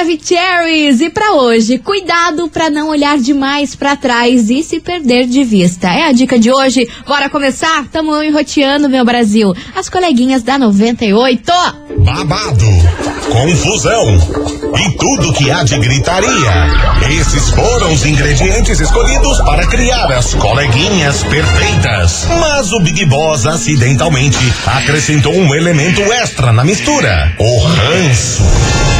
Maravicheries! E para hoje, cuidado para não olhar demais para trás e se perder de vista. É a dica de hoje. Bora começar? Tamo enroteando, meu Brasil. As coleguinhas da 98. Babado, confusão e tudo que há de gritaria. Esses foram os ingredientes escolhidos para criar as coleguinhas perfeitas. Mas o Big Boss acidentalmente acrescentou um elemento extra na mistura: o ranço.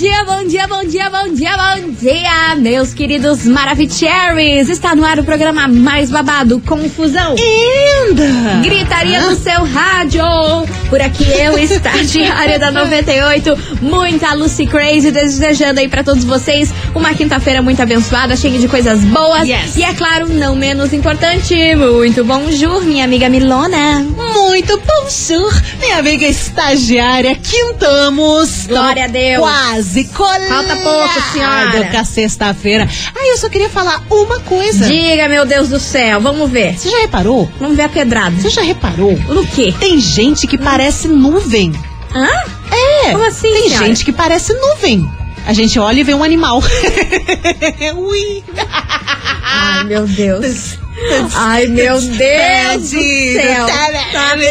Bom dia, bom dia, bom dia, bom dia, bom dia, meus queridos Maravicheries. Está no ar o programa mais babado, Confusão. Linda! Gritaria do seu rádio. Por aqui eu, estagiária da 98, muita Lucy Crazy, desejando aí pra todos vocês uma quinta-feira muito abençoada, cheia de coisas boas. Yes. E é claro, não menos importante, muito bonjour, minha amiga Milona. Muito bonjour, minha amiga estagiária. Quintamos. Glória a Deus. Quase colado. Falta pouco, senhora. com a sexta-feira. Ai, eu só queria falar uma coisa. Diga, meu Deus do céu, vamos ver. Você já reparou? Vamos ver a pedrada. Você já reparou? No quê? Tem gente que parece nuvem. Hã? É. Como assim, Tem senhora? gente que parece nuvem. A gente olha e vê um animal. Ui. Ai, meu Deus. Ai, meu Deus do céu.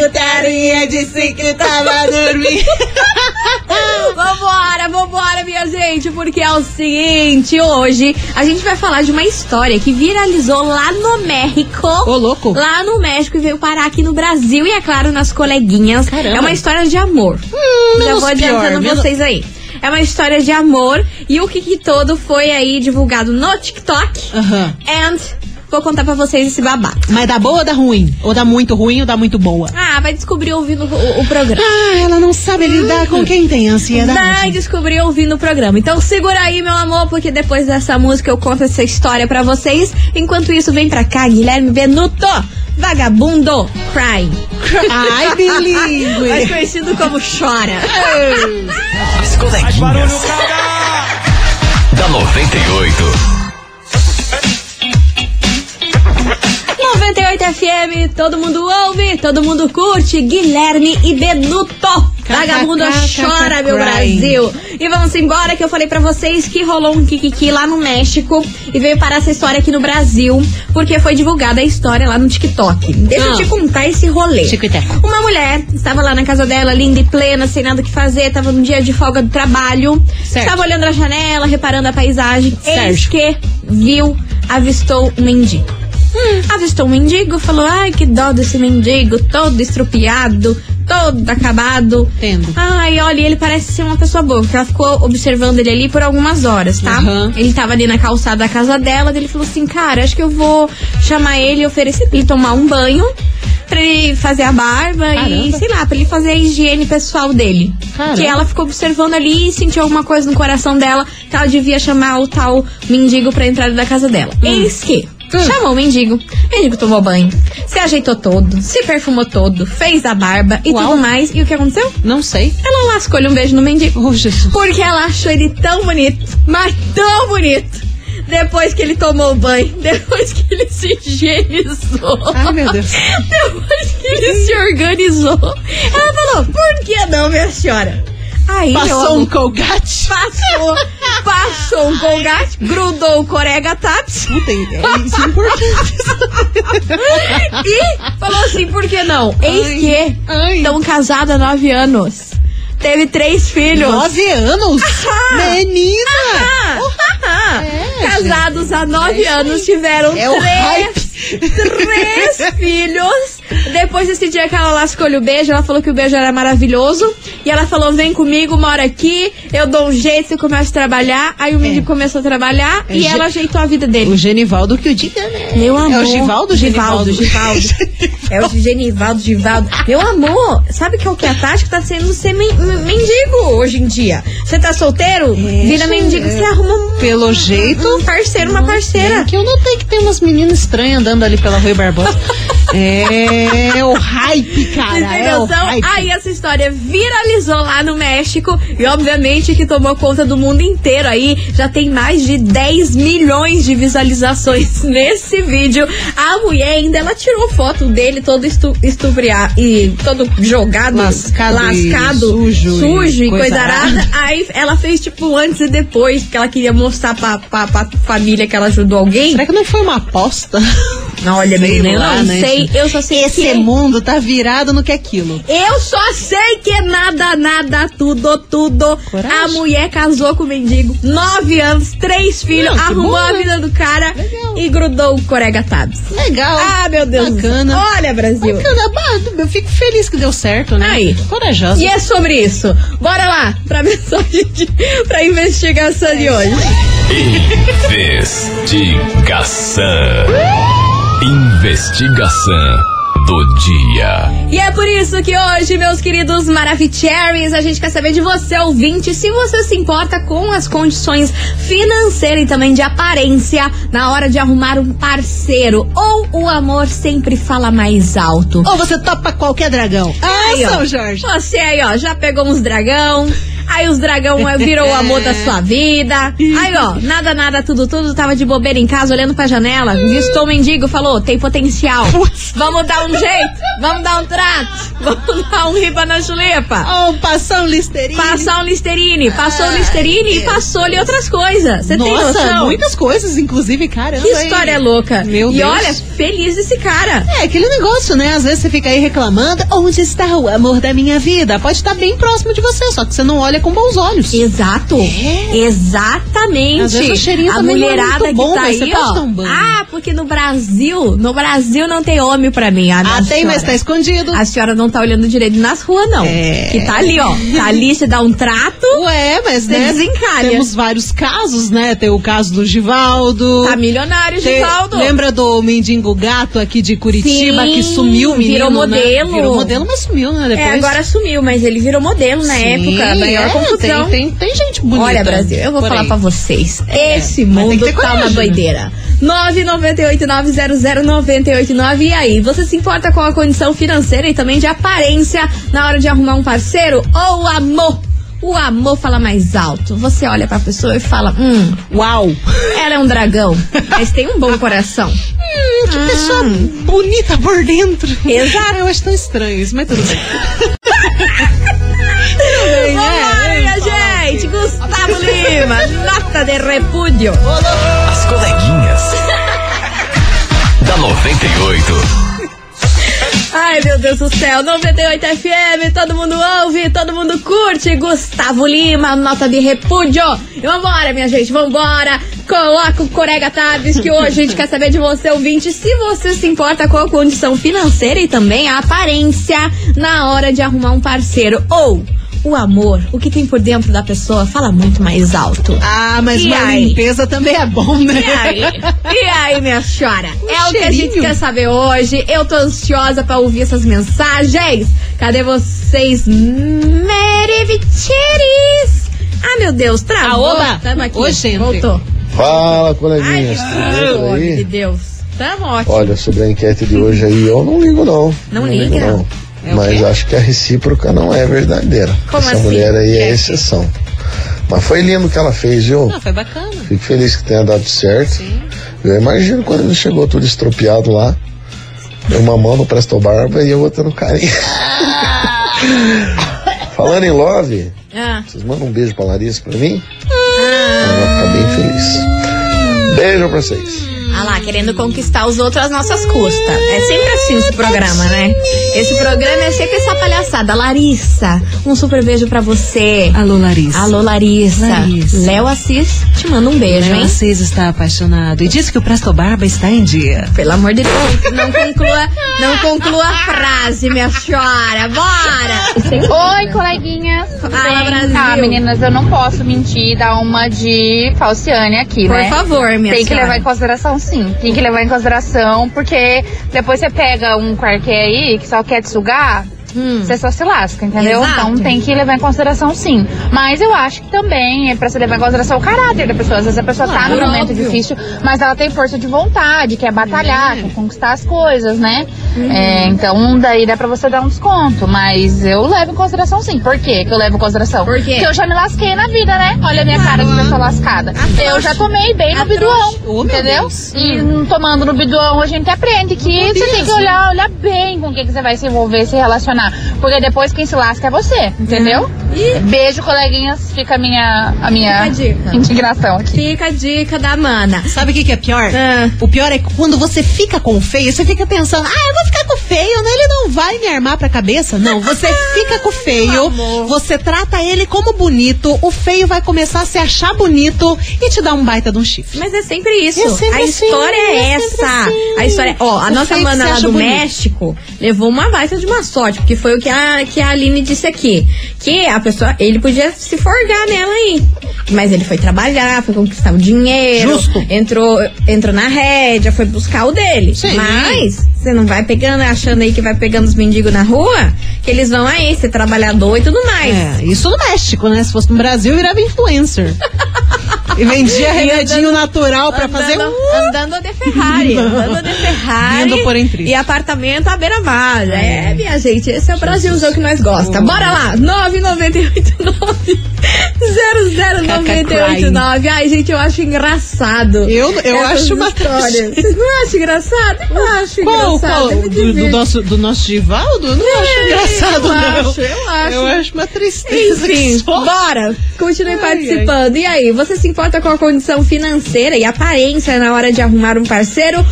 Putaria, disse que tava dormindo. Vambora, vambora, minha gente, porque é o seguinte, hoje a gente vai falar de uma história que viralizou lá no México. Ô, louco. Lá no México e veio parar aqui no Brasil e, é claro, nas coleguinhas. Caramba. É uma história de amor. Já menos vou adiantando pior, vocês aí. É uma história de amor e o que, que todo foi aí divulgado no TikTok. Aham. And vou contar pra vocês esse babado. Mas dá boa ou dá ruim? Ou dá muito ruim ou dá muito boa? Ah, vai descobrir ouvindo o, o programa. Ah, ela não sabe lidar com quem tem ansiedade. Vai descobrir ouvindo o programa. Então segura aí, meu amor, porque depois dessa música eu conto essa história pra vocês. Enquanto isso, vem pra cá, Guilherme Benuto, vagabundo, crying. Ai, Mais bilíngue. conhecido como Chora. As coleguinhas. Da 98. 98 FM, todo mundo ouve, todo mundo curte. Guilherme e Benuto. Vagabundo chora, meu. Brasil. E vamos embora que eu falei pra vocês que rolou um kikiki lá no México e veio parar essa história aqui no Brasil, porque foi divulgada a história lá no TikTok. Deixa eu Ah. te contar esse rolê. Uma mulher estava lá na casa dela, linda e plena, sem nada o que fazer, tava num dia de folga do trabalho. Certo. Estava olhando a janela, reparando a paisagem. Eis Certo. que viu, avistou um mendigo. Avistou um mendigo, falou: Ai, que dó desse mendigo, todo estrupiado, todo acabado. Entendo. Ai, olha, ele parece ser uma pessoa boa, porque ela ficou observando ele ali por algumas horas, tá? Aham. Ele tava ali na calçada da casa dela, ele falou assim: Cara, acho que eu vou chamar ele e oferecer pra ele tomar um banho, pra ele fazer a barba e, Caramba. sei lá, pra ele fazer a higiene pessoal dele. Caramba. Que ela ficou observando ali e sentiu alguma coisa no coração dela que ela devia chamar o tal mendigo pra entrar da casa dela. Eis que. Chamou o mendigo, o mendigo tomou banho, se ajeitou todo, se perfumou todo, fez a barba e Uau. tudo mais. E o que aconteceu? Não sei. Ela lascou-lhe um beijo no mendigo. Oh, Jesus. Porque ela achou ele tão bonito, mas tão bonito. Depois que ele tomou banho, depois que ele se higienizou. Ai, meu Deus. Depois que ele se organizou. Ela falou, por que não, minha senhora? Aí, Passou um colgate. passou, passou um colgate, grudou o corega taps Puta, é isso é importante. e falou assim, por que não? Eis Ai, que estão casados há nove anos. Teve três filhos. Nove anos? Menina! É, Casados há nove É anos, tiveram É três, três filhos. Depois desse dia que ela lascou-lhe o beijo, ela falou que o beijo era maravilhoso. E ela falou: vem comigo, mora aqui, eu dou um jeito, você começa a trabalhar. Aí o mendigo começou a trabalhar É e ela ajeitou a vida dele. O Genivaldo que o diga, né? Meu amor. É o Givaldo, Givaldo, Genivaldo? Givaldo. É o Genivaldo, Givaldo. Meu amor, sabe que é o que a tática tá sendo ser men- men- mendigo hoje em dia. Você tá solteiro? Vira gente, mendigo, é. você arruma um, Pelo jeito. um parceiro, uma parceira. É que eu notei que tem umas meninas estranhas andando ali pela Rui Barbosa. é o hype, cara. É noção? hype. Aí essa história viralizou lá no México e obviamente que tomou conta do mundo inteiro aí. Já tem mais de 10 milhões de visualizações nesse vídeo. A mulher ainda, ela tirou foto dele todo estu, e todo jogado, Lascado lascado, sujo e sujo e coisa coisa arada. arada. Aí ela fez tipo antes e depois, porque ela queria mostrar pra, pra, pra família que ela ajudou alguém. Será que não foi uma aposta? Não, olha, Sei menina, eu lá, não né, sei, eu só sei Esse que... mundo tá virado no que é aquilo. Eu só sei que é nada, nada, tudo, tudo. Coragem. A mulher casou com o mendigo, nove anos, três filhos, Não, arrumou bom, a vida do cara Legal. e grudou o Corega Tabs. Legal. Ah, meu Deus. Bacana. Olha, Brasil. Bacana, bah, eu fico feliz que deu certo, né? Aí. Corajosa. E é sobre isso. Bora lá pra mensagem de, pra investigação de hoje. Investigação. Investigação do dia. E é por isso que hoje, meus queridos Maravicheries, a gente quer saber de você, ouvinte, se você se importa com as condições financeiras e também de aparência na hora de arrumar um parceiro. Ou o amor sempre fala mais alto. Ou você topa qualquer dragão. Ah, Aí, ó. São Jorge. Você aí, ó, já pegou uns dragão. Aí os dragão virou o amor da sua vida. Aí, ó, nada, nada, tudo, tudo. Tava de bobeira em casa, olhando pra janela. Vistou o mendigo, falou, tem potencial. Vamos dar um jeito. Vamos dar um trato. Vamos dar um riba na chulepa. Oh, passar um listerine. Passar um Listerine. Passou o Listerine e passou-lhe outras coisas. Você tem noção? muitas coisas, inclusive, caramba. Que história hein? louca. Meu e Deus. olha, feliz esse cara. É, aquele negócio, né? Às vezes você fica aí reclamando, onde está o amor da minha vida? Pode estar bem próximo de você, só que você não olha com bons olhos. Exato. Exatamente. Às vezes o cheirinho a é mulherada bom, que tá aí, pode ó. Ah, porque no Brasil, no Brasil não tem homem pra mim. Ah, Ah, tem, mas tá escondido. A senhora não tá olhando direito nas ruas, não. É. Que tá ali, ó. Tá ali, você dá um trato, Ué, mas né? desencalha. Temos vários casos, né? Tem o caso do Givaldo. Tá milionário, Tem- Givaldo. Lembra do mendigo gato aqui de Curitiba Sim, que sumiu, menino, virou né? modelo. Virou modelo, mas sumiu, né? Depois. É, agora sumiu, mas ele virou modelo na Sim, época. Maior é, confusão. Tem, tem, tem gente bonita. Olha, Brasil, eu vou falar pra vocês. É, Esse mundo tá uma coragem, né? doideira. 998900989. E aí, você se importa com a condição financeira e também de aparência na hora de arrumar um parceiro ou o amor? O amor fala mais alto. Você olha pra pessoa e fala: Hum, Uau! ela é um dragão, mas tem um bom coração. Hum, que pessoa bonita por dentro. Exato. Eu acho tão estranho isso, mas tudo bem. Minha gente! Gustavo Lima, nota de repúdio. As coleguinhas. da 98. Ai, meu Deus do céu, 98 FM, todo mundo ouve, todo mundo curte. Gustavo Lima, nota de repúdio. E vambora, minha gente, vambora. Coloca o Corega Tabs, que hoje a gente quer saber de você, ouvinte, se você se importa com a condição financeira e também a aparência na hora de arrumar um parceiro. Ou o amor, o que tem por dentro da pessoa, fala muito mais alto. Ah, mas E uma aí? limpeza também é bom, né? E aí? E aí, minha senhora? é o que a gente cheirinho. quer saber hoje. Eu tô ansiosa pra ouvir essas mensagens. Cadê vocês, Merivicheres? Ah, meu Deus, travou. Aoba! Tamo aqui. Ô, gente. Voltou. Fala, Ai, coleguinhas, tudo bem de aí? Deus. Tamo ótimo. Olha, sobre a enquete de hoje aí, eu não ligo não. Não ligo liga? não. É Mas acho que a recíproca não é verdadeira. Como Essa assim? mulher aí é É. exceção. Mas foi lindo o que ela fez, viu? Não, foi bacana. Fico feliz que tenha dado certo. Sim. Eu imagino quando ele chegou tudo estropiado lá. Uma mão no Presto Barba e a outra no carinho. Falando em love, Ah, vocês mandam um beijo pra Larissa pra mim? Ela vai ficar bem feliz. Beijo pra vocês. Ah lá, querendo conquistar os outros às nossas custas. É sempre assim esse programa, né? Esse programa é sempre essa palhaçada. Larissa, um super beijo pra você. Alô, Larissa. Alô, Larissa. Larissa. Léo Assis te manda um beijo, hein? Assis está apaixonado e diz que o Presto Barba está em dia. Pelo amor de Deus, não conclua, não conclua a frase, minha senhora. Bora! Oi, coleguinhas. Fala, bem? Brasil. Tá, meninas, eu não posso mentir e dar uma de falciane aqui, Por né? favor, minha Tem que senhora. levar em consideração sim. Tem que levar em consideração, porque depois você pega um qualquer aí que só quer te sugar. Você só se lasca, entendeu? Exato. Então tem que levar em consideração sim. Mas eu acho que também é pra se levar em consideração o caráter da pessoa. Às vezes a pessoa tá Claro, num momento óbvio. difícil, mas ela tem força de vontade, quer batalhar, quer conquistar as coisas, né? É, então daí dá pra você dar um desconto. Mas eu levo em consideração sim. Por quê que eu levo em consideração? Por quê? Porque eu já me lasquei na vida, né? Olha a minha cara de pessoa lascada. Eu já tomei bem no biduão. Oh, entendeu? Deus. E hum, tomando no biduão a gente aprende que você tem que olhar, olhar bem com o que, que você vai se envolver, se relacionar. Porque depois quem se lasca é você, entendeu? Beijo, coleguinhas. Fica a minha, a minha Fica a dica. indignação aqui. Fica a dica da mana. Sabe o que, que é pior? Ah. O pior é que quando você fica com o feio, você fica pensando, ah, eu vou ficar com o feio, né? Ele não vai me armar pra cabeça. Não, você fica com o feio, você trata ele como bonito, o feio vai começar a se achar bonito e te dar um baita de um chifre. Mas é sempre isso. É sempre a assim, história é é essa. assim. A história. Ó, a O nossa mana lá do bonito. México levou uma baita de uma sorte, porque foi o que a, que a Aline disse aqui. Que a pessoa, ele podia se forgar nela aí. Mas ele foi trabalhar, foi conquistar o dinheiro. Justo. Entrou, entrou na rédea, foi buscar o dele. Sim. Mas você não vai pegando, achando aí que vai pegando os mendigos na rua, que eles vão aí ser trabalhador e tudo mais. É, isso no México, né? Se fosse no Brasil, virava influencer. e vendia remedinho natural pra fazer andando, um... andando de Ferrari, andando de Ferrari. Indo por entre. E apartamento à beira-mar. É, minha gente, esse é o Brasilzão que nós gosta. Bora lá, 998900989. Ai, gente, eu acho engraçado. Eu- eu acho uma- histórias. Vocês não acham engraçado? Eu acho Qual, engraçado. qual? Do, do nosso, do nosso Givaldo? Eu Não acho É, engraçado, eu não. acho, eu acho. Eu acho uma tristeza. Enfim, só. bora! Continue Ai, participando. E aí, você se importa com a condição financeira e aparência na hora de arrumar um parceiro?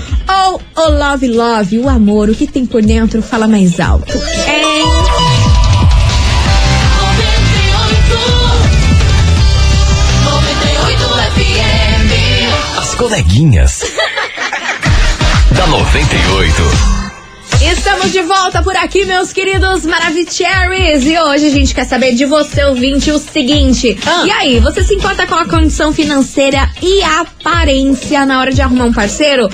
Ou o love love, o amor, o que tem por dentro fala mais alto? É. As coleguinhas. Da 98. Estamos de volta por aqui, meus queridos Maravicheries. E hoje a gente quer saber de você, ouvinte, o seguinte. Ah. E aí, você se importa com a condição financeira e aparência na hora de arrumar um parceiro?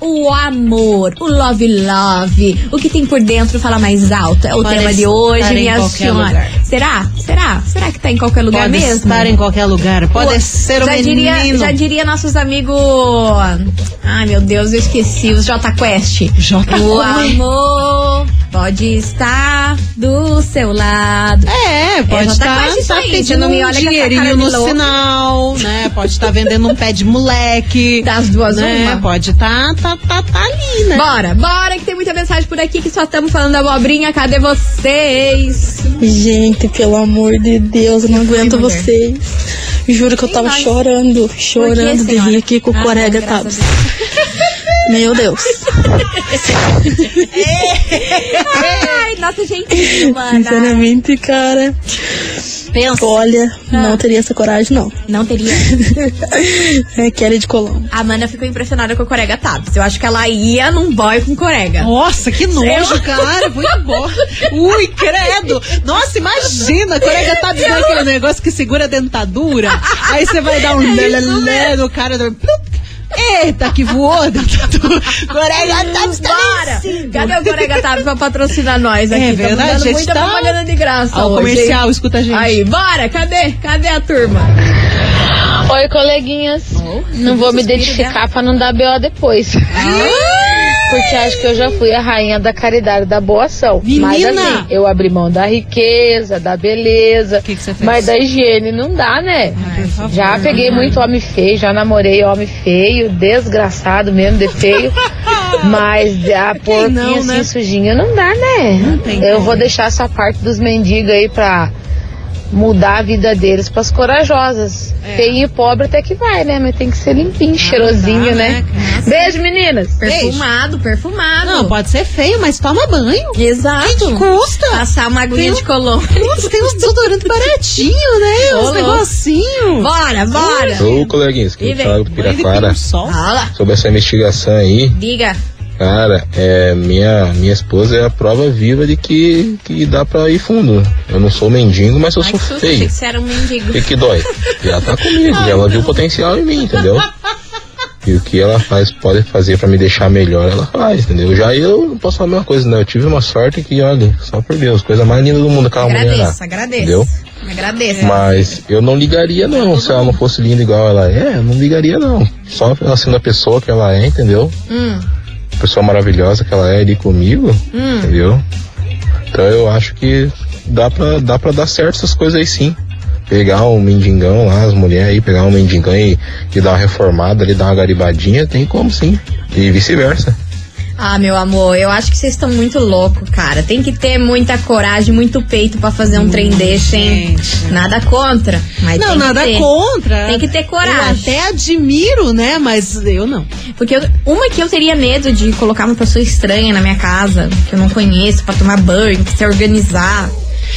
Ou o amor, o love love, o que tem por dentro fala mais alto? É o Pode tema de hoje, minha senhora. Será? Será? Será que tá em qualquer lugar Pode mesmo? estar em qualquer lugar. Pode Pô, ser o já diria, menino. já diria nossos amigos. Ai, meu Deus, eu esqueci. Os J Quest. J O Quest. Amor pode estar do seu lado. É, pode J estar tá aí, pedindo me um essa dinheirinho no louco. sinal, né? Pode estar vendendo um pé de moleque. Das duas, né? uma. Pode estar tá, tá, tá ali, né? Bora, bora, que tem muita mensagem por aqui que só estamos falando abobrinha. Cadê vocês? Gente, pelo amor de Deus, eu não aguento mulher? vocês. Juro que eu tava chorando, chorando de rir aqui com o Ah, colega Tabs. Meu Deus. Ai, nossa, gente, mano. Sinceramente, cara. Pensa. Olha, Ah. não teria essa coragem, não. Não teria. É Kelly de Colombo. A Amanda ficou impressionada com a Corega Tabs. Eu acho que ela ia num boy com Corega. Nossa, que nojo, cara. Vou embora. Ui, credo. Nossa, imagina. A colega tá dizendo aquele negócio que segura a dentadura. Aí você vai dar um lelelé no cara do. Eita, que voou a dentadura. Colega tá Bora! Cadê o Corega Tabs pra patrocinar nós aqui? É verdade, dando gente, muita tá- propaganda de graça Ó, o hoje, comercial, hein? escuta a gente. Aí, bora! Cadê? Cadê a turma? Oi, coleguinhas. não vou me identificar pra não dar BO depois. Porque acho que eu já fui a rainha da caridade da boa ação. Mas Menina! assim, eu abri mão da riqueza, da beleza. que que você fez? Mas da higiene não dá, né? por favor, já peguei muito homem feio, já namorei homem feio, desgraçado mesmo, de feio. Mas a porquinha não, assim, né? sujinha não dá, né? tem eu como. vou deixar essa parte dos mendigos aí pra mudar a vida deles pras corajosas. Feio e pobre até que vai, né? Mas tem que ser limpinho, cheirosinho, dá, né? né? Beijo, meninas! Perfumado, perfumado. Não, pode ser feio, mas toma banho. Exato. Custa. Passar uma aguinha Tem um- de colônia. Nossa, tem uns desodorantes baratinhos, né? Uns negocinhos. Bora, bora. Ô, coleguinhas, que é o vem. Thiago do. Fala. Sobre essa investigação aí, Diga. Cara, é, minha, minha esposa é a prova viva de que, que dá pra ir fundo. Eu não sou mendigo, mas eu Ai, sou susto, achei feio. que você era um mendigo. O que, que dói? Já tá comigo, já ela viu o potencial em mim, entendeu? E o que ela faz, pode fazer pra me deixar melhor, ela faz, entendeu? Já eu não posso falar a mesma coisa, não. Eu tive uma sorte que, olha, só por Deus, coisa mais linda do mundo aquela mulher lá. Agradeço, agradeço. Entendeu? Agradeço. Mas eu não ligaria não, se ela não fosse linda igual ela é, eu não ligaria não. Só ela sendo a pessoa que ela é, entendeu? Hum, Pessoa maravilhosa que ela é ali comigo, hum. entendeu? Então eu acho que dá pra, dá pra dar certo essas coisas aí sim. Pegar um mendigão lá, as mulheres aí, pegar um mendigão e, e dar uma reformada ali, dar uma garibadinha, tem como sim. E vice-versa. Ah, meu amor, eu acho que vocês estão muito loucos, cara. Tem que ter muita coragem, muito peito pra fazer um trem desse, hein? Nada contra, mas Não, nada contra. Tem que ter Eu coragem. até admiro, né? Mas eu não. Porque eu- uma que eu teria medo de colocar uma pessoa estranha na minha casa, que eu não conheço, pra tomar banho, pra se organizar.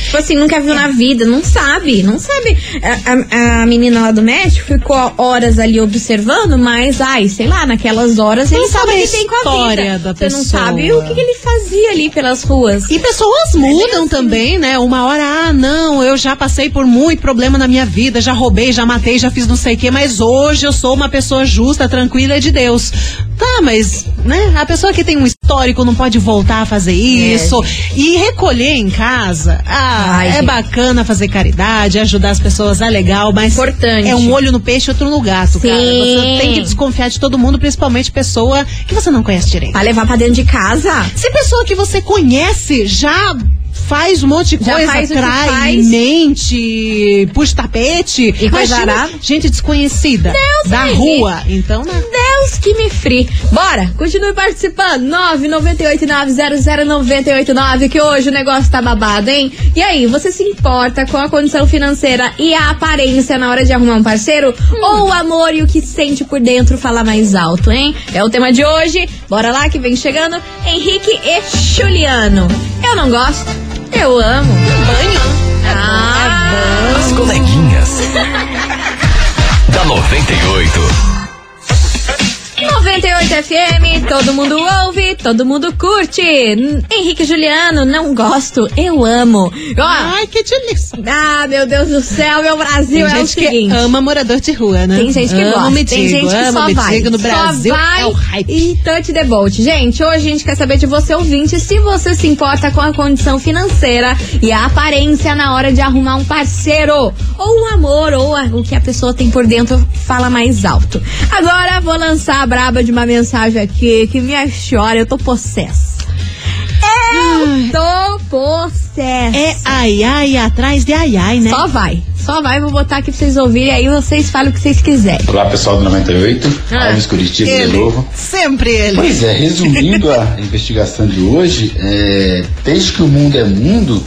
Tipo assim, nunca viu na vida, não sabe, não sabe. A, a- a menina lá do México ficou horas ali observando, mas, ai, sei lá, naquelas horas Não ele sabe o que tem com a história vida. da Você não pessoa. sabe o que, que ele fazia ali pelas ruas. E pessoas mudam também, né? Uma hora, ah, não, eu já passei por muito problema na minha vida, já roubei, já matei, já fiz não sei o quê, mas hoje eu sou uma pessoa justa, tranquila e de Deus. Tá, mas, né? A pessoa que tem um histórico não pode voltar a fazer isso. E recolher em casa, ah, Ai, é gente. bacana fazer caridade, ajudar as pessoas, é legal, mas Importante. é um olho no peixe e outro no gato, cara. Sim. Você tem que desconfiar de todo mundo, principalmente pessoa que você não conhece direito. Pra levar pra dentro de casa. Se pessoa que você conhece já faz um monte de Já coisa, trai, mente, puxa tapete. E coisa imagina arada. gente desconhecida Deus da rua. Então, né? Deus que me free. Bora, continue participando. 998900989, que hoje o negócio tá babado, hein? E aí, você se importa com a condição financeira e a aparência na hora de arrumar um parceiro? Ou o amor e o que sente por dentro fala mais alto, hein? É o tema de hoje. Bora lá que vem chegando Henrique e Juliano. Eu não gosto, eu amo. Banho. Ah, As coleguinhas. da 98. 98 FM, todo mundo ouve, todo mundo curte. Henrique Juliano, não gosto, eu amo. Ó, Ai, que delícia. ah, meu Deus do céu, meu Brasil Tem é o gente que seguinte. ama morador de rua, né? Tem gente que ama gosta, tem gente que ama só vai. mendigo no Brasil. Só vai é o hype. e touch the boat. Gente, hoje a gente quer saber de você, ouvinte, se você se importa com a condição financeira e a aparência na hora de arrumar um parceiro. Ou um amor, ou a- o que a pessoa tem por dentro fala mais alto. Agora vou lançar a braba de uma mensagem aqui que minha chora, eu tô possessa. Eu tô possessa. É ai, ai, atrás de ai, ai, né? Só vai. Só vai, vou botar aqui pra vocês ouvirem, aí vocês falam o que vocês quiserem. Olá pessoal do 98, Ah. Alves Curitiba de Ele. novo. Sempre ele. Pois é, resumindo a investigação de hoje, é, desde que o mundo é mundo,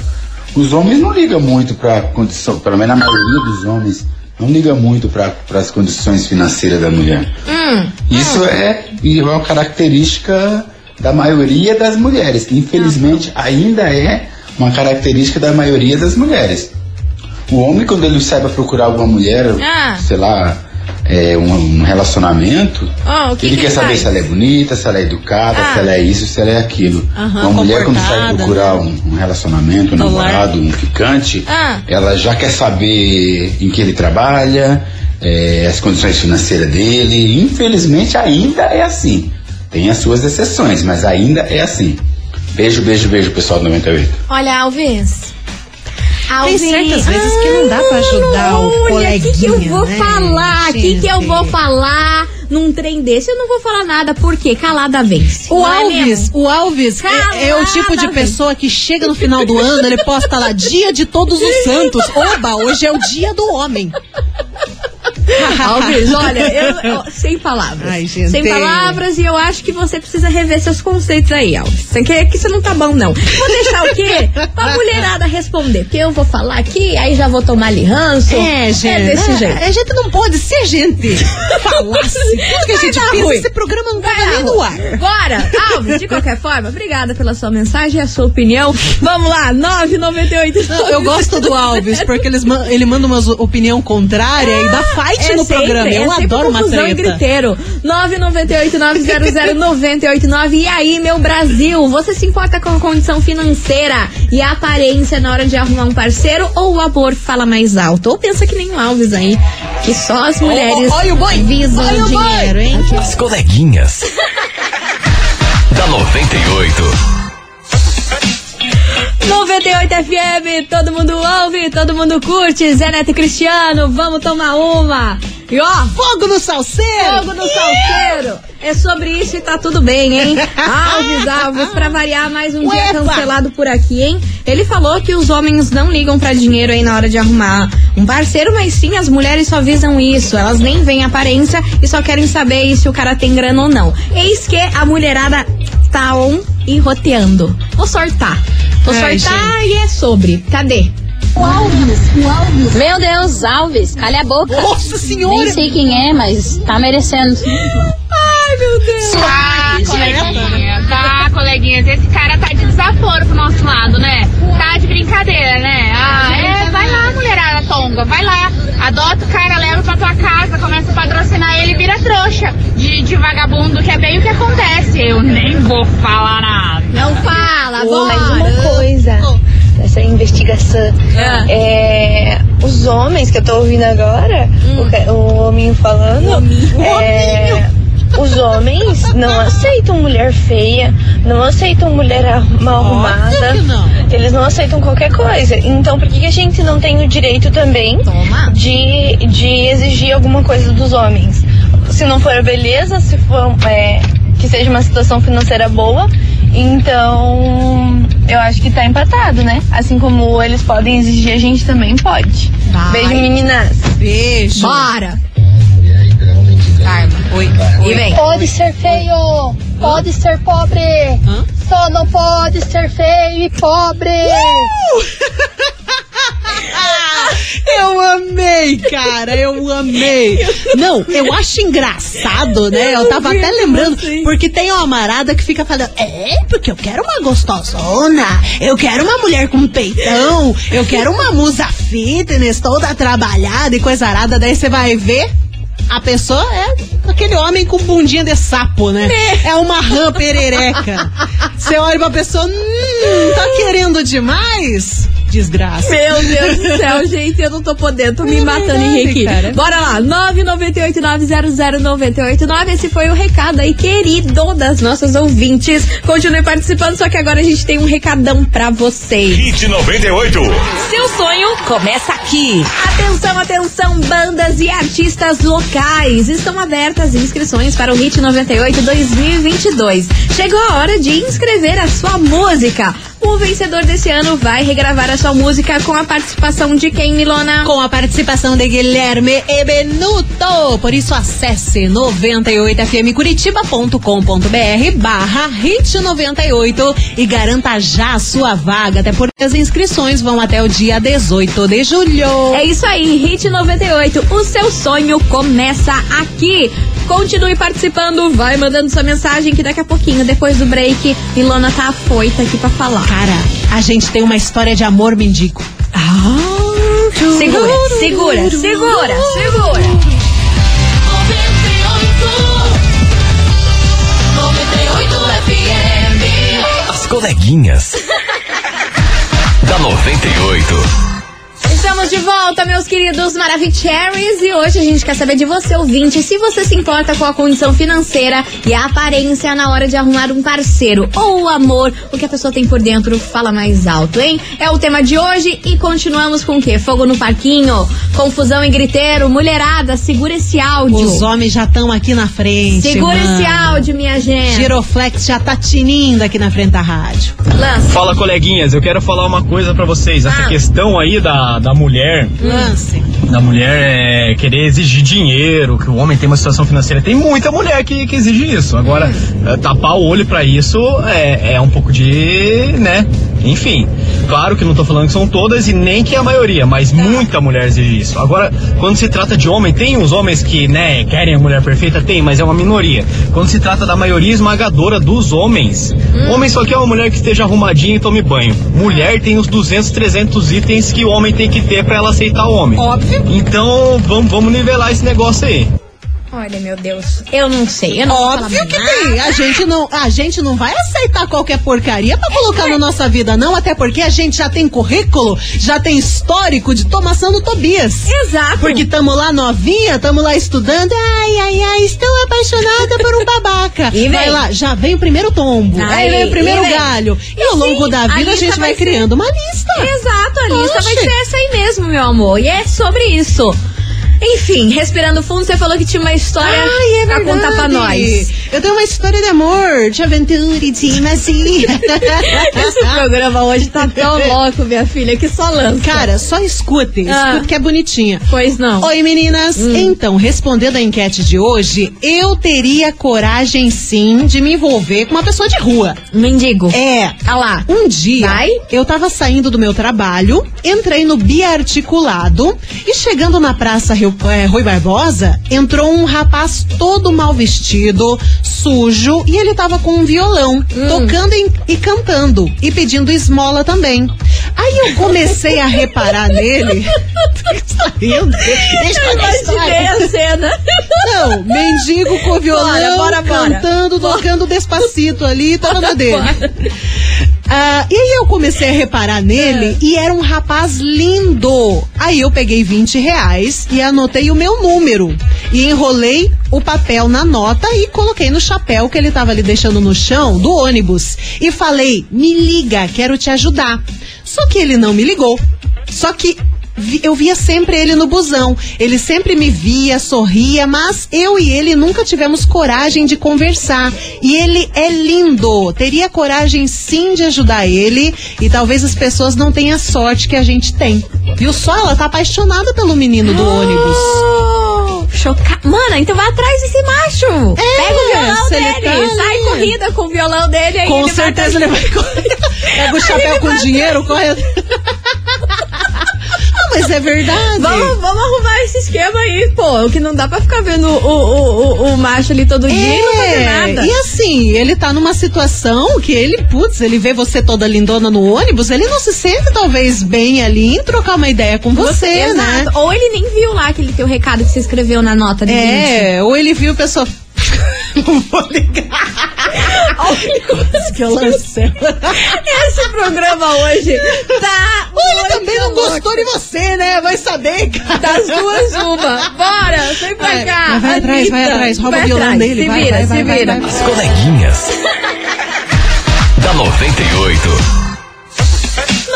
os homens não ligam muito para condição, pelo menos a maioria dos homens não liga muito para as condições financeiras da mulher. Hum, Isso é, e é uma característica da maioria das mulheres. Infelizmente, ainda é uma característica da maioria das mulheres. O homem, quando ele sai para procurar alguma mulher, Ah. sei lá, é, um, um relacionamento, Ó, o que ele que quer saber faz? se ela é bonita, se ela é educada, Ah. se ela é isso, se ela é aquilo. Aham, Uma mulher, quando sai procurar um, um relacionamento, um namorado, um ficante, Ah. ela já quer saber em que ele trabalha, é, as condições financeiras dele. Infelizmente, ainda é assim. Tem as suas exceções, mas ainda é assim. Beijo, beijo, beijo, pessoal do 98. Olha, Alves. Tem Alves. certas vezes que não dá pra ajudar o Olha, o que, que eu coleguinha, vou né, falar? O que, que eu vou falar num trem desse? Eu não vou falar nada, porque calada vence. O não é Alves, mesmo? o Alves é, é o tipo de pessoa que chega no final do ano, ele posta lá dia de todos os santos. Oba, hoje é o dia do homem. Alves, olha, eu, eu- sem palavras. Ai, gente. Sem palavras e eu acho que você precisa rever seus conceitos aí, Alves. Você quer que você não tá bom, não. Vou deixar o quê? Pra mulherada responder. Porque eu vou falar aqui, aí já vou tomar ali ranço. É, gente. É desse né? jeito. A gente não pode, se a gente falasse tudo que a gente pensa, ruim. esse programa não Vai nem no ar. Bora! Alves, de qualquer forma, obrigada pela sua mensagem e a sua opinião. Vamos lá, 998. Não, eu gosto do Alves, porque eles ele manda uma opinião contrária e dá fight É no sempre, programa. Eu é adoro uma e treta. griteiro. 998-900-989. E aí, meu Brasil, você se importa com a condição financeira e a aparência na hora de arrumar um parceiro ou o amor fala mais alto? Ou pensa que nem o Alves aí. que só as mulheres Ó, ó, olha o boi! visam o dinheiro, hein? As coleguinhas. da 98. 98 FM, todo mundo ouve, todo mundo curte. Zé Neto e Cristiano, vamos tomar uma. E ó, Fogo no salseiro! fogo no salseiro. É sobre isso e tá tudo bem, hein? Alves, Alves, pra variar mais um dia Uepa! cancelado por aqui, hein? Ele falou que os homens não ligam pra dinheiro aí na hora de arrumar um parceiro, mas sim as mulheres só visam isso. Elas nem veem aparência e só querem saber se o cara tem grana ou não. Eis que a mulherada tá on e roteando. Vou sortar. Vou Ai, sortar e é sobre. Cadê? Meu Deus, Alves, calha a boca. Nossa senhora! Nem sei quem é, mas tá merecendo. Ai, meu Deus. Ah, coleguinhas, ah, coleguinhas, esse cara tá de desaforo pro nosso lado, né? Tá de brincadeira, né? Ah, é, vai lá, tonga, vai lá. Adota o cara, leva pra tua casa, começa a patrocinar ele e vira trouxa de, de vagabundo, que é bem o que acontece. Eu nem vou falar nada. Não fala, Mais bora. uma coisa dessa investigação. Ah. É, os homens que eu tô ouvindo agora, o, ca- o hominho falando, é, os homens não aceitam mulher feia, não aceitam mulher a- mal arrumada. Eles não aceitam qualquer coisa. Então por que, que a gente não tem o direito também de, de exigir alguma coisa dos homens? Se não for beleza, se for é, que seja uma situação financeira boa, então eu acho que tá empatado, né? Assim como eles podem exigir, a gente também pode. Vai. Beijo, meninas. Beijo! Bora. Mendigão. Karma. Oi. E vem. Pode ser feio, pode ser pobre. Hã? Só não pode ser feio e pobre. Eu amei, cara, eu amei. Não, eu acho engraçado, né? Eu tava até lembrando, porque tem uma marada que fica falando, é, porque eu quero uma gostosona, eu quero uma mulher com peitão, eu quero uma musa fitness toda trabalhada e coisa arada, daí você vai ver. A pessoa é aquele homem com bundinha de sapo, né? É uma rã perereca. Você olha pra pessoa, hum, tá querendo demais? Desgraça. Meu Deus do céu, gente, eu não tô podendo, tô me matando em rir aqui. cara. Bora lá, 998-900-989. Esse foi o recado aí, querido das nossas ouvintes. Continue participando, só que agora a gente tem um recadão pra vocês. Hit 98. Seu sonho começa aqui. Atenção, atenção, bandas e artistas locais. Estão abertas inscrições para o Hit 98 2022. Chegou a hora de inscrever a sua música. O vencedor desse ano vai regravar a sua música com a participação de quem, Milona? Com a participação de Guilherme Ebenuto. Por isso acesse 98fmcuritiba.com.br barra hit 98 e garanta já a sua vaga, até porque as inscrições vão até o dia 18 de julho. É isso aí, Hit 98. O seu sonho começa aqui. Continue participando, vai mandando sua mensagem que daqui a pouquinho, depois do break, Ilona tá afoita aqui pra falar. Cara, a gente tem uma história de amor mendigo. Segura, segura, segura, segura. As coleguinhas. da 98. Estamos de volta, meus queridos Maravicheries, e hoje a gente quer saber de você, ouvinte, se você se importa com a condição financeira e a aparência na hora de arrumar um parceiro ou o amor, o que a pessoa tem por dentro fala mais alto, hein? É o tema de hoje e continuamos com o quê? Fogo no parquinho, confusão e griteiro, mulherada, segura esse áudio. Os homens já estão aqui na frente. Segura mano. esse áudio, minha gente. Giroflex já tá tinindo aqui na frente da rádio. Lança. Fala, coleguinhas, eu quero falar uma coisa pra vocês. Essa Ah. questão aí da, da mulher, Lance. da mulher é, querer exigir dinheiro, que o homem tem uma situação financeira. Tem muita mulher que, que exige isso. Agora, Hum. é, tapar o olho pra isso é, é um pouco de, né? Enfim, claro que não tô falando que são todas e nem que é a maioria, mas muita mulher exige isso. Agora, quando se trata de homem, tem os homens que, né, querem a mulher perfeita? Tem, mas é uma minoria. Quando se trata da maioria esmagadora dos homens, homem só quer uma mulher que esteja arrumadinha e tome banho. Mulher tem os 200, 300 itens que o homem tem que ter pra ela aceitar o homem. Óbvio. Então, vamos, vamos nivelar esse negócio aí. Olha, meu Deus, eu não sei. Eu não Óbvio que nada. tem. A gente, não, a gente não vai aceitar qualquer porcaria pra colocar na nossa vida, não. Até porque a gente já tem currículo, já tem histórico de tomação do Tobias. Exato. Porque tamo lá novinha, tamo lá estudando. Ai, ai, ai, estou apaixonada por um babaca. E vai vem. lá, já vem o primeiro tombo. Aí, aí vem o primeiro e galho. E, E ao longo sim, da a vida a, lista gente vai, vai ser- criando uma lista. Exato, a lista vai ser essa aí mesmo, meu amor. E é sobre isso. Enfim, respirando fundo, você falou que tinha uma história Ai, é pra contar pra nós. Eu tenho uma história de amor, de aventura, de magia. Esse programa hoje tá tão louco, minha filha, que só lança. Cara, só escute, Ah. escute que é bonitinha. Pois não. Oi, meninas. Hum. Então, respondendo a enquete de hoje, eu teria coragem sim de me envolver com uma pessoa de rua. Mendigo. É. Ah lá. Um dia, Vai? eu tava saindo do meu trabalho, entrei no biarticulado e chegando na Praça Rio, é, Rui Barbosa, entrou um rapaz todo mal vestido, sujo, e ele tava com um violão, Hum. tocando e, e cantando, e pedindo esmola também. Aí eu comecei a reparar nele. Tá? Deixa eu Imaginei a cena. Não, mendigo com violão, Bora, bora, bora. cantando, tocando despacito ali, tava na dele. Ah, e aí eu comecei a reparar nele e era um rapaz lindo. Aí eu peguei 20 reais e anotei o meu número. E enrolei o papel na nota e coloquei no chapéu que ele tava ali deixando no chão do ônibus. E falei, me liga, quero te ajudar. Só que ele não me ligou. Só que eu via sempre ele no busão. Ele sempre me via, sorria, mas eu e ele nunca tivemos coragem de conversar. E ele é lindo. Teria coragem sim de ajudar ele. E talvez as pessoas não tenham a sorte que a gente tem. Viu só? Ela tá apaixonada pelo menino do ônibus. Choca... Mana, então vai atrás desse macho. É, Pega o violão dele. tá sai corrida com o violão dele aí. Com ele certeza vai... ele vai correr. Pega o chapéu com dinheiro, corre. Mas é verdade. Vamos, vamos arrumar esse esquema aí, pô. O que não dá pra ficar vendo o, o, o, o macho ali todo dia e não fazer nada. É, e assim, ele tá numa situação que ele, putz, ele vê você toda lindona no ônibus, ele não se sente talvez bem ali em trocar uma ideia com você, né? Exato. Ou ele nem viu lá aquele teu recado que você escreveu na nota de 20. É, ou ele viu a pessoa. não vou ligar. Olha que eu lancei. Esse programa hoje tá. Ou ele também não gostou de você, né? Vai saber, cara. Das duas, uma. Bora, vem pra Vai, cá. vai atrás, vai atrás, rouba Vai o violão atrás. dele, Se vai, vira, vai, se vai, vai, vira. vai. As coleguinhas. da 98.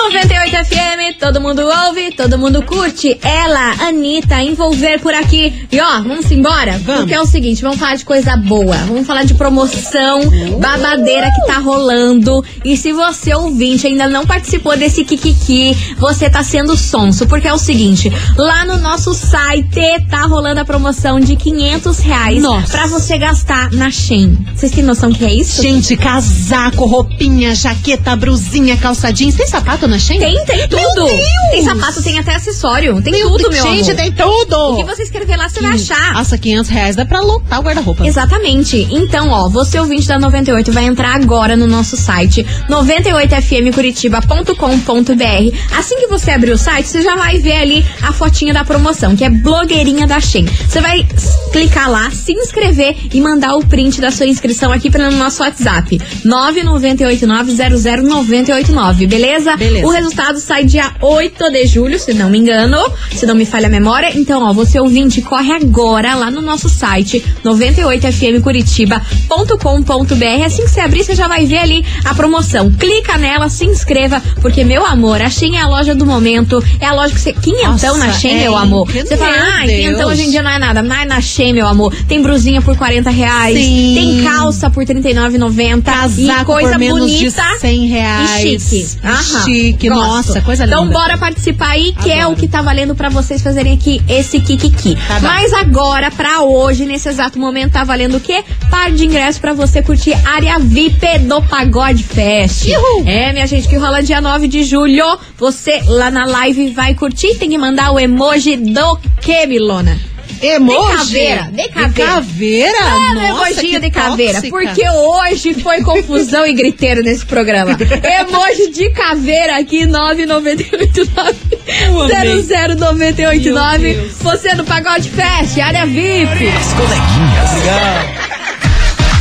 98 FM, todo mundo ouve, todo mundo curte. Ela, Anitta, envolver por aqui. E ó, vamos embora? Vamos. Porque é o seguinte, vamos falar de coisa boa. Vamos falar de promoção babadeira que tá rolando. E se você, ouvinte, ainda não participou desse Kikiki, você tá sendo sonso. Porque é o seguinte, lá no nosso site tá rolando a promoção de 500 reais Nossa. pra você gastar na Shein. Vocês têm noção que é isso? Gente, casaco, roupinha, jaqueta, brusinha, calça jeans. Tem sapato na Shein? Tem, tem tudo. Tem sapato, tem até acessório. Tem tudo, meu Gente, amor. tem tudo! O que você escrever lá, você vai achar. Nossa, 500 reais dá pra lotar o guarda-roupa. Exatamente. Então, ó, você ouvinte da 98 vai entrar agora no nosso site 98fmcuritiba.com.br. Assim que você abrir o site, você já vai ver ali a fotinha da promoção, que é blogueirinha da Shen. Você vai clicar lá, se inscrever e mandar o print da sua inscrição aqui pelo nosso WhatsApp 998900989, beleza? Beleza. O resultado sai dia 8 de julho, se não me engano, se não me falha a memória. Então, ó, você ouvinte, corre agora lá no nosso site 98fmcuritiba.com.br. Assim que você abrir, você já vai ver ali a promoção. Clica nela, se inscreva, porque, meu amor, a Shein é a loja do momento. É a loja que você. Quinhentão na Shein, é meu amor. Você fala, Deus. quinhentão hoje em dia não é nada. Mas na Shein, meu amor, tem brusinha por 40 reais. Sim. Tem calça por R$ 39,90. e Casaco coisa por menos bonita. de 100 reais. E chique. Aham. Chique, Gosto. nossa, coisa linda. Então bora participar aí, que é o que tá valendo pra vocês fazerem aqui esse Kikiki. Tá. Mas agora, pra hoje, nesse exato momento, tá valendo o quê? Par de ingressos pra você curtir área VIP do Pagode Fest. Uhul. É, minha gente, que rola dia 9 de julho. Você lá na live vai curtir, tem que mandar o emoji do quê, Milona? Emoji? De caveira, de caveira. De caveira? Ah, meu Nossa, emojinho que de caveira. tóxica. Porque hoje foi confusão e griteiro nesse programa. Emoji de caveira aqui, 998900989. Você no Pagode Fest, área VIP. As coleguinhas.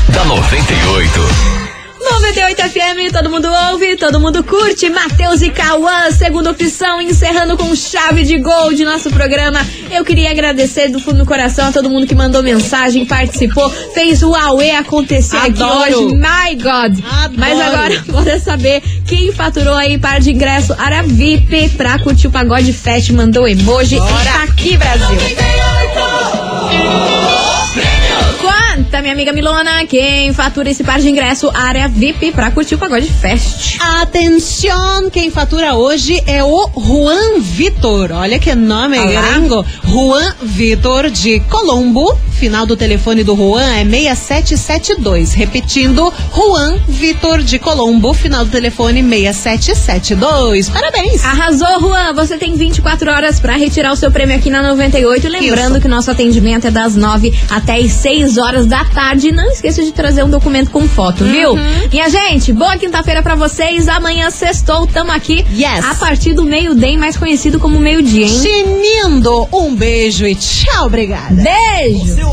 Da 98. 98 FM, todo mundo ouve, todo mundo curte. Matheus e Cauã, segunda opção, encerrando com chave de gol de nosso programa. Eu queria agradecer do fundo do coração a todo mundo que mandou mensagem, participou, fez o Aue acontecer Adoro. aqui hoje. My God! Mas agora, bora saber quem faturou aí par de ingresso área VIP pra curtir o Pagode Fest, mandou emoji. Bora. Tá aqui, Brasil! Quanta, minha amiga Milona, quem fatura esse par de ingresso área VIP pra curtir o Pagode Fest? Atenção, quem fatura hoje é o Juan Vitor. Olha que nome Olá. gringo. Juan Vitor de Colombo. Final do telefone do Juan é 6772. Repetindo, Juan Vitor de Colombo. Final do telefone 6772. Parabéns. Arrasou, Juan! Você tem 24 horas pra retirar o seu prêmio aqui na 98. Lembrando Isso. que nosso atendimento é das 9 até as 6 horas da tarde. Não esqueça de trazer um documento com foto, viu? Minha gente, boa quinta-feira pra vocês. Amanhã sextou, tamo aqui. Yes. A partir do meio-dia, mais conhecido como meio-dia, hein? Tinindo, um beijo e tchau, obrigada. Beijo!